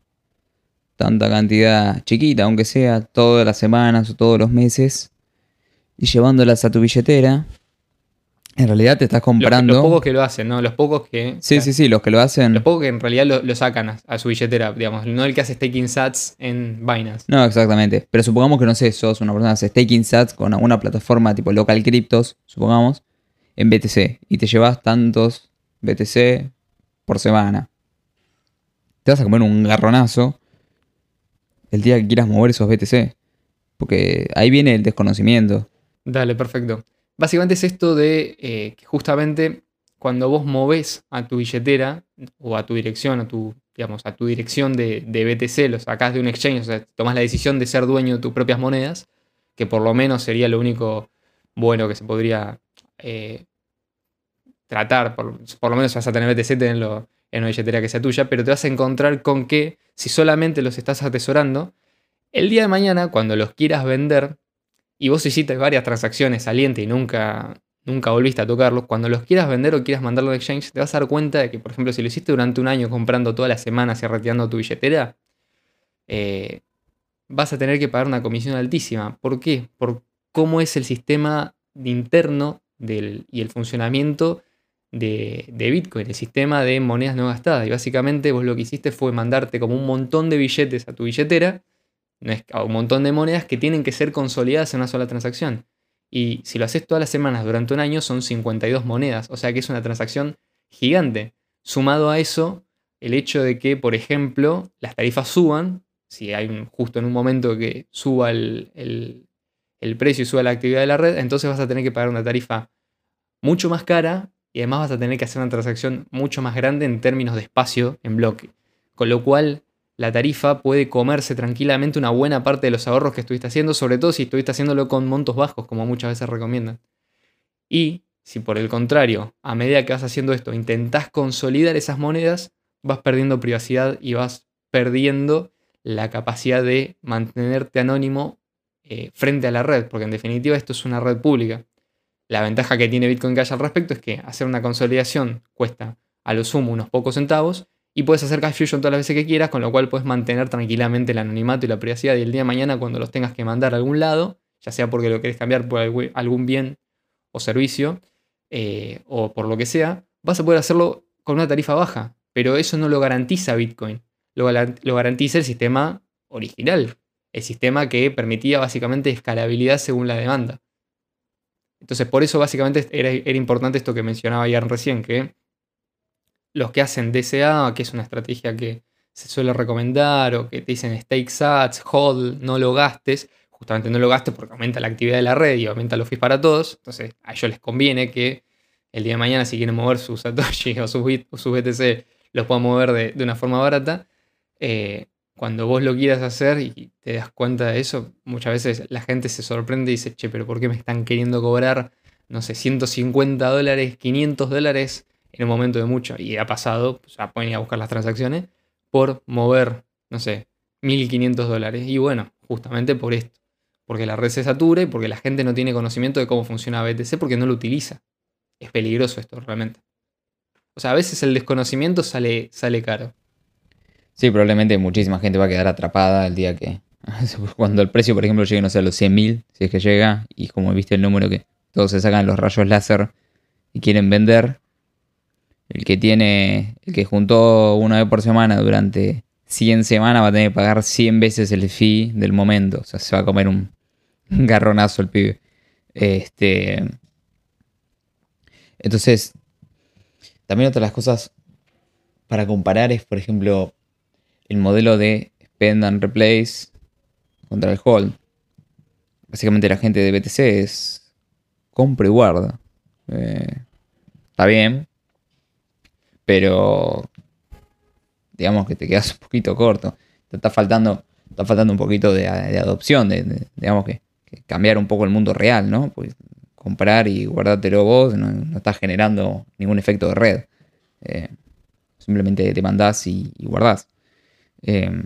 tanta cantidad chiquita, aunque sea todas las semanas o todos los meses, y llevándolas a tu billetera, en realidad te estás comprando. Los, pocos que lo hacen, ¿no? Los pocos que. Sí, sí, sí, los que lo hacen. Los pocos que en realidad lo, sacan a, su billetera, digamos. No el que hace staking sats en Binance. No, exactamente. Pero supongamos que no sé, sos una persona que hace staking sats con alguna plataforma tipo local cryptos, supongamos, en BTC. Y te llevas tantos BTC por semana. Te vas a comer un garronazo el día que quieras mover esos BTC. Porque ahí viene el desconocimiento. Dale, perfecto. Básicamente es esto de eh, que justamente cuando vos moves a tu billetera o a tu dirección, a tu, digamos, a tu dirección de, BTC, lo sacás de un exchange, o sea, tomás la decisión de ser dueño de tus propias monedas, que por lo menos sería lo único bueno que se podría eh, tratar, por, lo menos vas a tener BTC, tenerlo en una billetera que sea tuya, pero te vas a encontrar con que si solamente los estás atesorando, el día de mañana, cuando los quieras vender, y vos hiciste varias transacciones salientes y nunca, nunca volviste a tocarlos, cuando los quieras vender o quieras mandarlo de exchange, te vas a dar cuenta de que, por ejemplo, si lo hiciste durante un año comprando todas las semanas y retirando tu billetera, eh, vas a tener que pagar una comisión altísima. ¿Por qué? Por cómo es el sistema interno y el funcionamiento de, Bitcoin, el sistema de monedas no gastadas. Y básicamente vos lo que hiciste fue mandarte como un montón de billetes a tu billetera es un montón de monedas que tienen que ser consolidadas en una sola transacción. Y si lo haces todas las semanas durante un año, son 52 monedas. O sea que es una transacción gigante. Sumado a eso, el hecho de que, por ejemplo, las tarifas suban, si hay un, justo en un momento que suba el, el precio y suba la actividad de la red, entonces vas a tener que pagar una tarifa mucho más cara y además vas a tener que hacer una transacción mucho más grande en términos de espacio en bloque. Con lo cual, la tarifa puede comerse tranquilamente una buena parte de los ahorros que estuviste haciendo, sobre todo si estuviste haciéndolo con montos bajos, como muchas veces recomiendan. Y si por el contrario, a medida que vas haciendo esto, intentás consolidar esas monedas, vas perdiendo privacidad y vas perdiendo la capacidad de mantenerte anónimo eh, frente a la red, porque en definitiva esto es una red pública. La ventaja que tiene Bitcoin Cash al respecto es que hacer una consolidación cuesta a lo sumo unos pocos centavos y puedes hacer cash fusion todas las veces que quieras, con lo cual puedes mantener tranquilamente el anonimato y la privacidad. Y el día de mañana, cuando los tengas que mandar a algún lado, ya sea porque lo querés cambiar por algún bien o servicio, eh, o por lo que sea, vas a poder hacerlo con una tarifa baja. Pero eso no lo garantiza Bitcoin. Lo, lo garantiza el sistema original. El sistema que permitía básicamente escalabilidad según la demanda. Entonces, por eso básicamente era, importante esto que mencionaba Jan recién, que los que hacen DCA, que es una estrategia que se suele recomendar, o que te dicen stake sats, hold, no lo gastes, justamente no lo gastes porque aumenta la actividad de la red y aumenta los fees para todos. Entonces a ellos les conviene que el día de mañana, si quieren mover sus Satoshi o sus, BTC, los puedan mover de, una forma barata. Eh, cuando vos lo quieras hacer y te das cuenta de eso, muchas veces la gente se sorprende y dice, che, pero ¿por qué me están queriendo cobrar, no sé, 150 dólares, 500 dólares en un momento de mucho, y ha pasado, pues, ya pueden ir a buscar las transacciones, por mover, no sé, 1.500 dólares. Y bueno, justamente por esto. Porque la red se satura y porque la gente no tiene conocimiento de cómo funciona BTC porque no lo utiliza. Es peligroso esto realmente. O sea, a veces el desconocimiento sale, sale caro. Sí, probablemente muchísima gente va a quedar atrapada el día que... Cuando el precio, por ejemplo, llegue, no sé, a los 100.000, si es que llega, y como viste el número que todos se sacan los rayos láser y quieren vender, el que tiene, el que juntó una vez por semana durante 100 semanas va a tener que pagar 100 veces el fee del momento. O sea, se va a comer un, garronazo el pibe. Este, entonces, también otra de las cosas para comparar es, por ejemplo, el modelo de spend and replace contra el hold. básicamente la gente de BTC es compra y guarda. Eh, está bien, pero digamos que te quedas un poquito corto. Te está faltando, está faltando un poquito de, adopción, de, digamos que, cambiar un poco el mundo real, ¿no? Pues comprar y guardártelo vos no, no estás generando ningún efecto de red. Eh, simplemente te mandás y, guardás. Eh,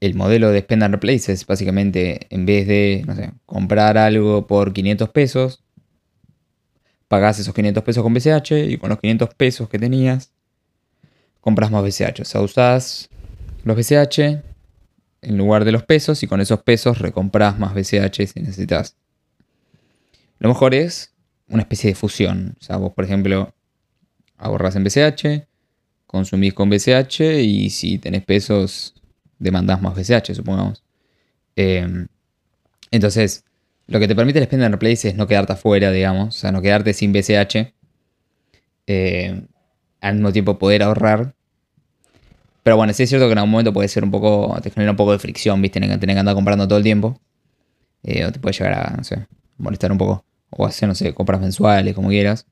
el modelo de Spend and Replace es básicamente, en vez de, comprar algo por 500 pesos, pagás esos 500 pesos con BCH y con los 500 pesos que tenías, compras más BCH. O sea, usás los BCH en lugar de los pesos y con esos pesos recompras más BCH si necesitas. Lo mejor es una especie de fusión. O sea, vos, por ejemplo, ahorras en BCH, consumís con BCH y si tenés pesos demandás más BCH, supongamos. Em, entonces, lo que te permite el Spend and Replace es no quedarte afuera, digamos, o sea, no quedarte sin BCH. Em, al mismo tiempo poder ahorrar. Pero bueno, sí es cierto que en algún momento puede ser un poco, te genera un poco de fricción, ¿viste? Tener que, andar comprando todo el tiempo. Eh, o te puede llegar a, no sé, molestar un poco. O hacer, no sé, compras mensuales, como quieras.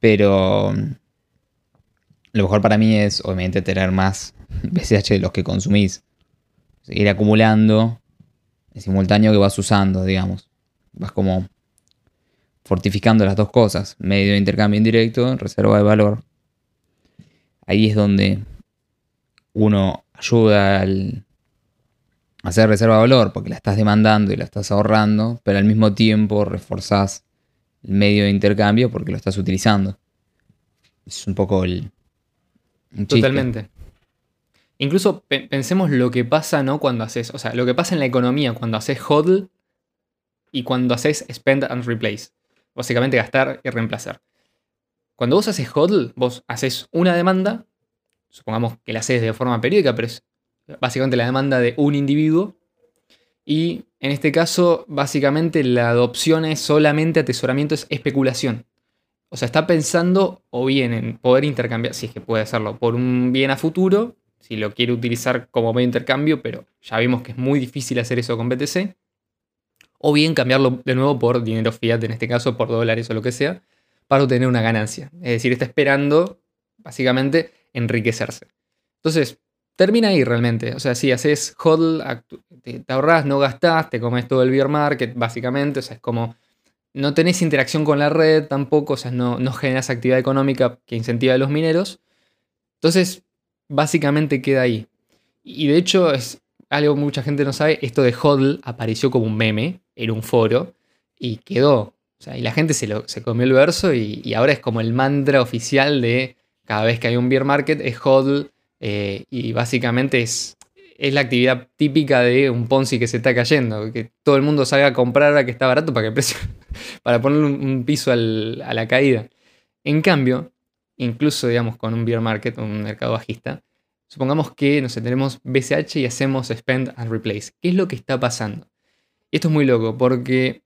Pero lo mejor para mí es, obviamente, tener más BCH de los que consumís seguir acumulando en simultáneo que vas usando, digamos. Vas como fortificando las dos cosas, medio de intercambio indirecto, reserva de valor. Ahí es donde uno ayuda al hacer reserva de valor porque la estás demandando y la estás ahorrando, pero al mismo tiempo reforzás el medio de intercambio porque lo estás utilizando. Es un poco el... Totalmente. Incluso pensemos lo que pasa, ¿no? Cuando haces, o sea, lo que pasa en la economía cuando haces hodl y cuando haces spend and replace. Básicamente gastar y reemplazar. Cuando vos haces hodl, vos haces una demanda, supongamos que la haces de forma periódica, pero es básicamente la demanda de un individuo. Y en este caso, básicamente la adopción es solamente atesoramiento, es especulación. O sea, está pensando o bien en poder intercambiar, si es que puede hacerlo, por un bien a futuro si lo quiere utilizar como medio de intercambio, pero ya vimos que es muy difícil hacer eso con BTC. O bien cambiarlo de nuevo por dinero fiat, en este caso por dólares o lo que sea, para obtener una ganancia. Es decir, está esperando, básicamente, enriquecerse. Entonces, termina ahí realmente. O sea, si haces hodl, te, ahorras, no gastás, te comes todo el beer market, básicamente. O sea, es como no tenés interacción con la red tampoco, o sea, no, generas actividad económica que incentiva a los mineros. Entonces, básicamente queda ahí. Y de hecho es algo que mucha gente no sabe, esto de HODL apareció como un meme en un foro y quedó. O sea, y la gente se, lo, se comió el verso y, ahora es como el mantra oficial de cada vez que hay un beer market es HODL eh, y básicamente es, es la actividad típica de un Ponzi que se está cayendo, que todo el mundo salga a comprar a que está barato para que precio, para ponerle un, piso a la caída. En cambio, incluso digamos con un beer market, un mercado bajista, supongamos que nos tenemos BCH y hacemos spend and replace. ¿Qué es lo que está pasando? Y esto es muy loco porque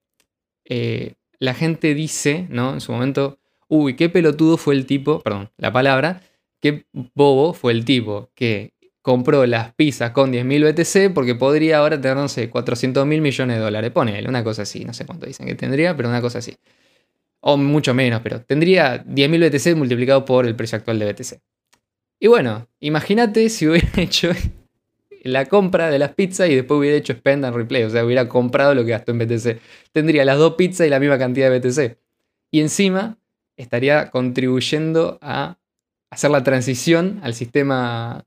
eh, la gente dice, ¿no? En su momento, uy, qué pelotudo fue el tipo, perdón, la palabra, qué bobo fue el tipo que compró las pizzas con 10.000 BTC porque podría ahora tener, no sé, 400 mil millones de dólares. Ponele, una cosa así, no sé cuánto dicen que tendría, pero una cosa así o mucho menos, pero tendría 10.000 BTC multiplicado por el precio actual de BTC. Y bueno, imagínate si hubiera hecho la compra de las pizzas y después hubiera hecho spend and replay, o sea, hubiera comprado lo que gastó en BTC. Tendría las dos pizzas y la misma cantidad de BTC. Y encima estaría contribuyendo a hacer la transición al sistema,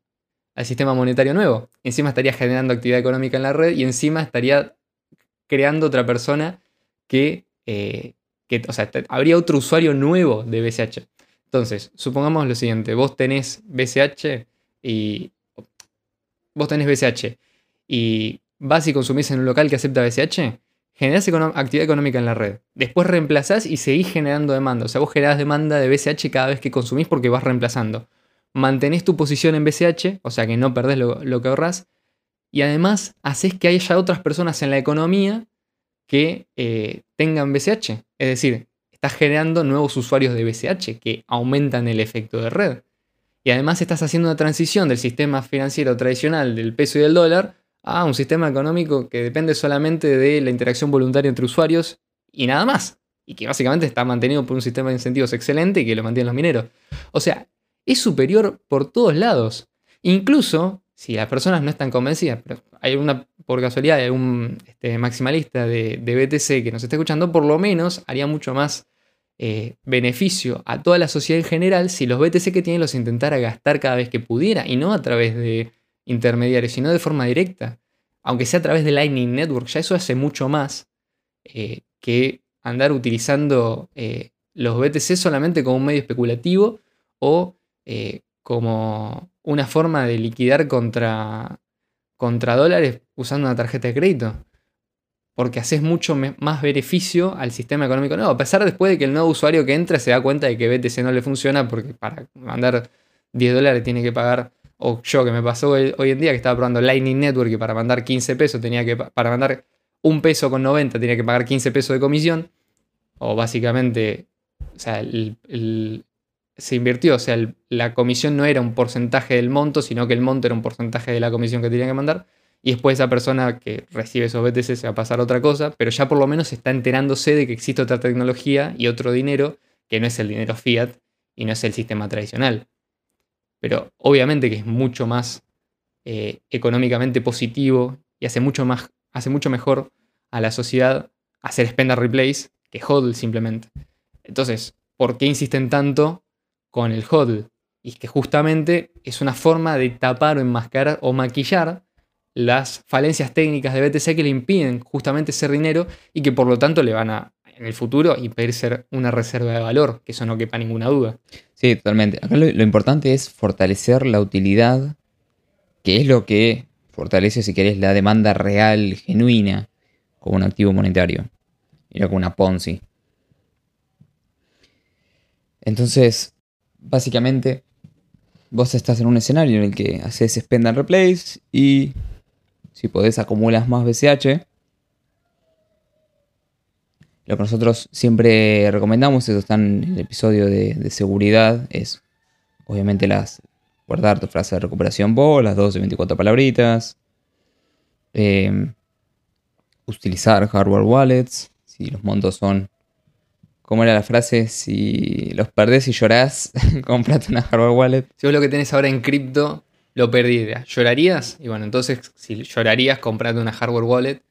al sistema monetario nuevo. Encima estaría generando actividad económica en la red y encima estaría creando otra persona que eh, o sea, habría otro usuario nuevo de BCH. Entonces, supongamos lo siguiente, vos tenés BCH y vos tenés BCH y vas y consumís en un local que acepta BCH, generás actividad económica en la red. Después reemplazás y seguís generando demanda. O sea, vos generás demanda de BCH cada vez que consumís porque vas reemplazando. Mantenés tu posición en BCH, o sea que no perdés lo, que ahorrás. Y además haces que haya otras personas en la economía que eh, tengan BCH. Es decir, estás generando nuevos usuarios de BCH que aumentan el efecto de red. Y además estás haciendo una transición del sistema financiero tradicional del peso y del dólar a un sistema económico que depende solamente de la interacción voluntaria entre usuarios y nada más. Y que básicamente está mantenido por un sistema de incentivos excelente y que lo mantienen los mineros. O sea, es superior por todos lados. Incluso si las personas no están convencidas, pero hay una, por casualidad, hay un este, maximalista de, BTC que nos está escuchando, por lo menos haría mucho más eh, beneficio a toda la sociedad en general si los BTC que tienen los intentara gastar cada vez que pudiera y no a través de intermediarios, sino de forma directa. Aunque sea a través de Lightning Network, ya eso hace mucho más eh, que andar utilizando eh, los BTC solamente como un medio especulativo o como una forma de liquidar contra, contra dólares usando una tarjeta de crédito. Porque haces mucho más beneficio al sistema económico nuevo. A pesar después de que el nuevo usuario que entra se da cuenta de que BTC no le funciona porque para mandar 10 dólares tiene que pagar, o yo que me pasó hoy, en día que estaba probando Lightning Network y para mandar 15 pesos tenía que, para mandar un peso con 90 tenía que pagar 15 pesos de comisión. O básicamente, o sea, el, se invirtió, o sea, la comisión no era un porcentaje del monto, sino que el monto era un porcentaje de la comisión que tenía que mandar. Y después esa persona que recibe esos BTC se va a pasar a otra cosa, pero ya por lo menos está enterándose de que existe otra tecnología y otro dinero que no es el dinero fiat y no es el sistema tradicional. Pero obviamente que es mucho más eh, económicamente positivo y hace mucho, más, hace mucho mejor a la sociedad hacer spend and replace que hodl simplemente. Entonces, ¿por qué insisten tanto con el HODL. Y que justamente es una forma de tapar o enmascarar o maquillar las falencias técnicas de BTC que le impiden justamente ser dinero y que por lo tanto le van a, en el futuro, impedir ser una reserva de valor, que eso no quepa ninguna duda. Sí, totalmente. Acá lo, importante es fortalecer la utilidad, que es lo que fortalece, si querés, la demanda real, genuina, como un activo monetario. Mira, como una Ponzi. Entonces, básicamente vos estás en un escenario en el que haces spend and replace y si podés acumulas más BCH. Lo que nosotros siempre recomendamos, eso está en el episodio de, seguridad, es obviamente las guardar tu frase de recuperación vos, las 12, 24 palabritas. Eh, utilizar hardware wallets, si los montos son ¿Cómo era la frase? Si los perdés y llorás, comprate una hardware wallet. Si vos lo que tenés ahora en cripto lo perdiste, ¿llorarías? Y bueno, entonces si llorarías, comprate una hardware wallet.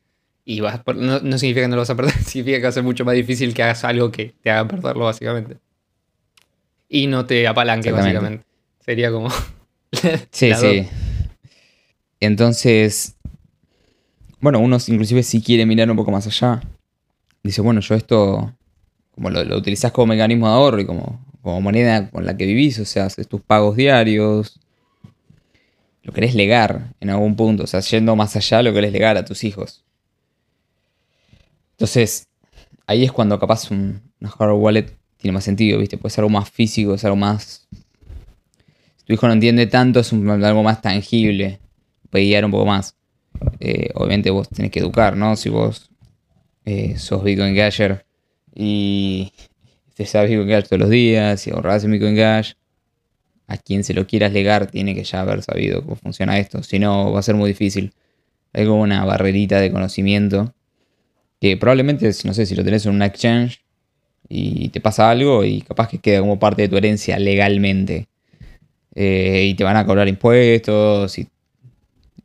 Y vas no, significa que no lo vas a perder, significa que va a ser mucho más difícil que hagas algo que te haga perderlo, básicamente. Y no te apalanque, básicamente. Sería como. sí, sí. Entonces. Bueno, uno inclusive si quiere mirar un poco más allá. Dice, bueno, yo esto como lo, utilizás como mecanismo de ahorro y como, como moneda con la que vivís, o sea, haces tus pagos diarios, lo querés legar en algún punto, o sea, yendo más allá, lo querés legar a tus hijos. Entonces, ahí es cuando capaz un, una hardware wallet tiene más sentido, ¿viste? Puede ser algo más físico, es algo más... Si tu hijo no entiende tanto, es algo más tangible, puede guiar un poco más. Eh, obviamente vos tenés que educar, ¿no? Si vos eh, sos Bitcoin Gasher y te sabes Bitcoin Cash todos los días y ahorras en Bitcoin Cash. A quien se lo quieras legar tiene que ya haber sabido cómo funciona esto. Si no, va a ser muy difícil. Hay como una barrerita de conocimiento que probablemente, no sé, si lo tenés en un exchange y te pasa algo y capaz que queda como parte de tu herencia legalmente. Eh, y te van a cobrar impuestos y,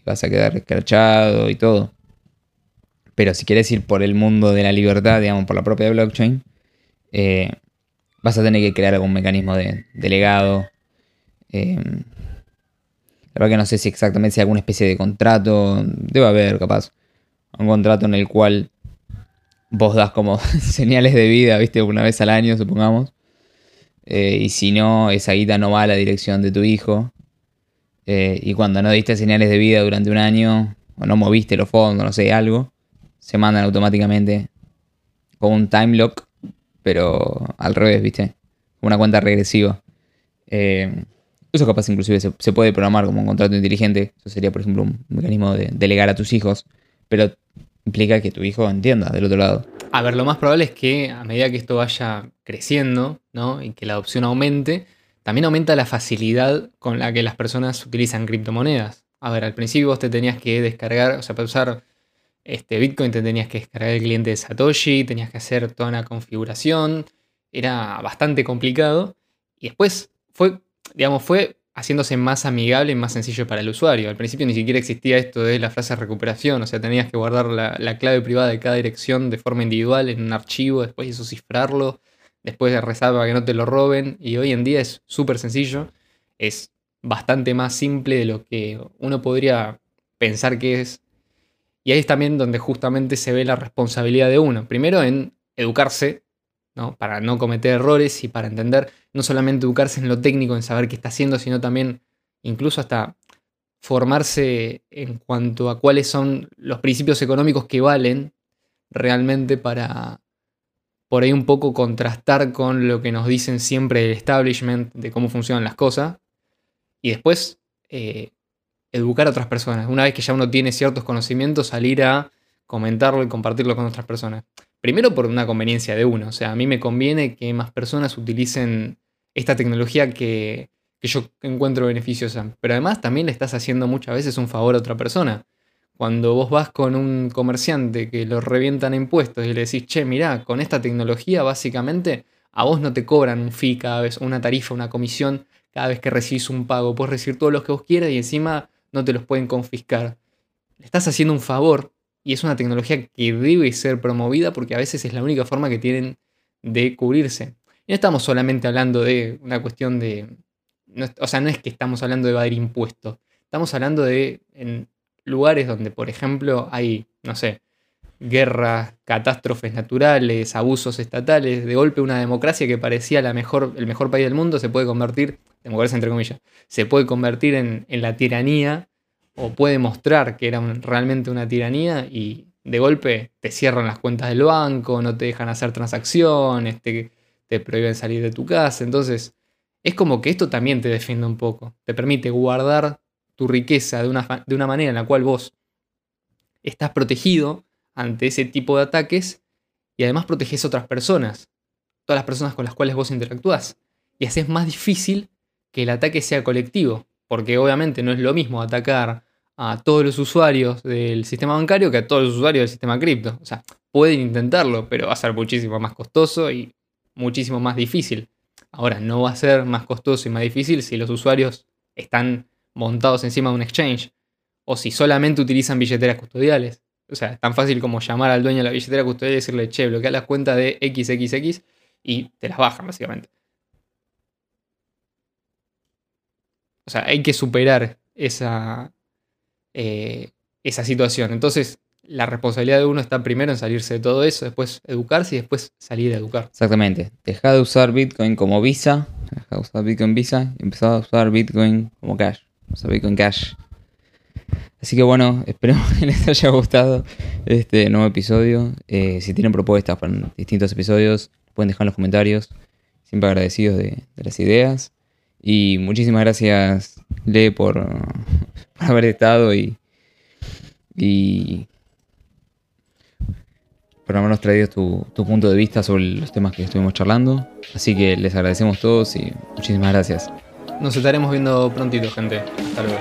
vas a quedar escrachado y todo. Pero si quieres ir por el mundo de la libertad, digamos, por la propia blockchain, eh, vas a tener que crear algún mecanismo de, legado. Eh, la verdad que no sé si exactamente si alguna especie de contrato. Debe haber, capaz. Un contrato en el cual vos das como señales de vida, viste, una vez al año, supongamos. Eh, y si no, esa guita no va a la dirección de tu hijo. y cuando no diste señales de vida durante un año, o no moviste los fondos, no sé, algo, se mandan automáticamente con un time lock, pero al revés, ¿viste? Una cuenta regresiva. Eh, eso capaz inclusive se, puede programar como un contrato inteligente. Eso sería, por ejemplo, un mecanismo de delegar a tus hijos. Pero implica que tu hijo entienda del otro lado. A ver, lo más probable es que a medida que esto vaya creciendo, ¿no? Y que la adopción aumente, también aumenta la facilidad con la que las personas utilizan criptomonedas. A ver, al principio vos te tenías que descargar, o sea, para usar este Bitcoin te tenías que descargar el cliente de Satoshi, tenías que hacer toda una configuración, era bastante complicado. Y después fue, digamos, fue haciéndose más amigable y más sencillo para el usuario. Al principio ni siquiera existía esto de la frase recuperación, o sea, tenías que guardar la, clave privada de cada dirección de forma individual en un archivo, después eso cifrarlo, después rezar para que no te lo roben, y hoy en día es súper sencillo, es bastante más simple de lo que uno podría pensar que es. Y ahí es también donde justamente se ve la responsabilidad de uno. Primero en educarse para no cometer errores y para entender, no solamente educarse en lo técnico, en saber qué está haciendo, sino también incluso hasta formarse en cuanto a cuáles son los principios económicos que valen realmente para por ahí un poco contrastar con lo que nos dicen siempre el establishment de cómo funcionan las cosas. Y después eh, educar a otras personas. Una vez que ya uno tiene ciertos conocimientos, salir a comentarlo y compartirlo con otras personas. Primero por una conveniencia de uno, o sea, a mí me conviene que más personas utilicen esta tecnología que, yo encuentro beneficiosa, pero además también le estás haciendo muchas veces un favor a otra persona. Cuando vos vas con un comerciante que lo revientan impuestos y le decís, che, mirá, con esta tecnología básicamente a vos no te cobran un fee cada vez, una tarifa, una comisión cada vez que recibís un pago. Puedes recibir todos los que vos quieras y encima no te los pueden confiscar. Le estás haciendo un favor y es una tecnología que debe ser promovida porque a veces es la única forma que tienen de cubrirse. Y no estamos solamente hablando de una cuestión de... o sea, no es que estamos hablando de evadir impuestos. Estamos hablando de en lugares donde, por ejemplo, hay, no sé, guerras, catástrofes naturales, abusos estatales. De golpe una democracia que parecía la mejor, el mejor país del mundo se puede convertir, democracia entre comillas, se puede convertir en, en la tiranía o puede mostrar que era realmente una tiranía y de golpe te cierran las cuentas del banco, no te dejan hacer transacciones, te, te prohíben salir de tu casa. Entonces, es como que esto también te defiende un poco. Te permite guardar tu riqueza de una, de una manera en la cual vos estás protegido ante ese tipo de ataques y además proteges a otras personas, todas las personas con las cuales vos interactúas. Y haces más difícil que el ataque sea colectivo. Porque obviamente no es lo mismo atacar a todos los usuarios del sistema bancario que a todos los usuarios del sistema cripto. O sea, pueden intentarlo, pero va a ser muchísimo más costoso y muchísimo más difícil. Ahora, no va a ser más costoso y más difícil si los usuarios están montados encima de un exchange o si solamente utilizan billeteras custodiales. O sea, es tan fácil como llamar al dueño de la billetera custodial y decirle, che, bloquea las cuentas de XXX y te las bajan, básicamente. O sea, hay que superar esa, eh, esa situación. Entonces, la responsabilidad de uno está primero en salirse de todo eso, después educarse y después salir a educar. Exactamente. Deja de usar Bitcoin como Visa, deja de usar Bitcoin Visa y empezar a usar Bitcoin como Cash. O sea, Bitcoin Cash. Así que bueno, espero que les haya gustado este nuevo episodio. Eh, si tienen propuestas para distintos episodios, pueden dejar en los comentarios. Siempre agradecidos de las ideas. Y muchísimas gracias, Le, por, haber estado y, y por habernos traído tu, tu, punto de vista sobre los temas que estuvimos charlando. Así que les agradecemos todos y muchísimas gracias. Nos estaremos viendo prontito, gente. Hasta luego.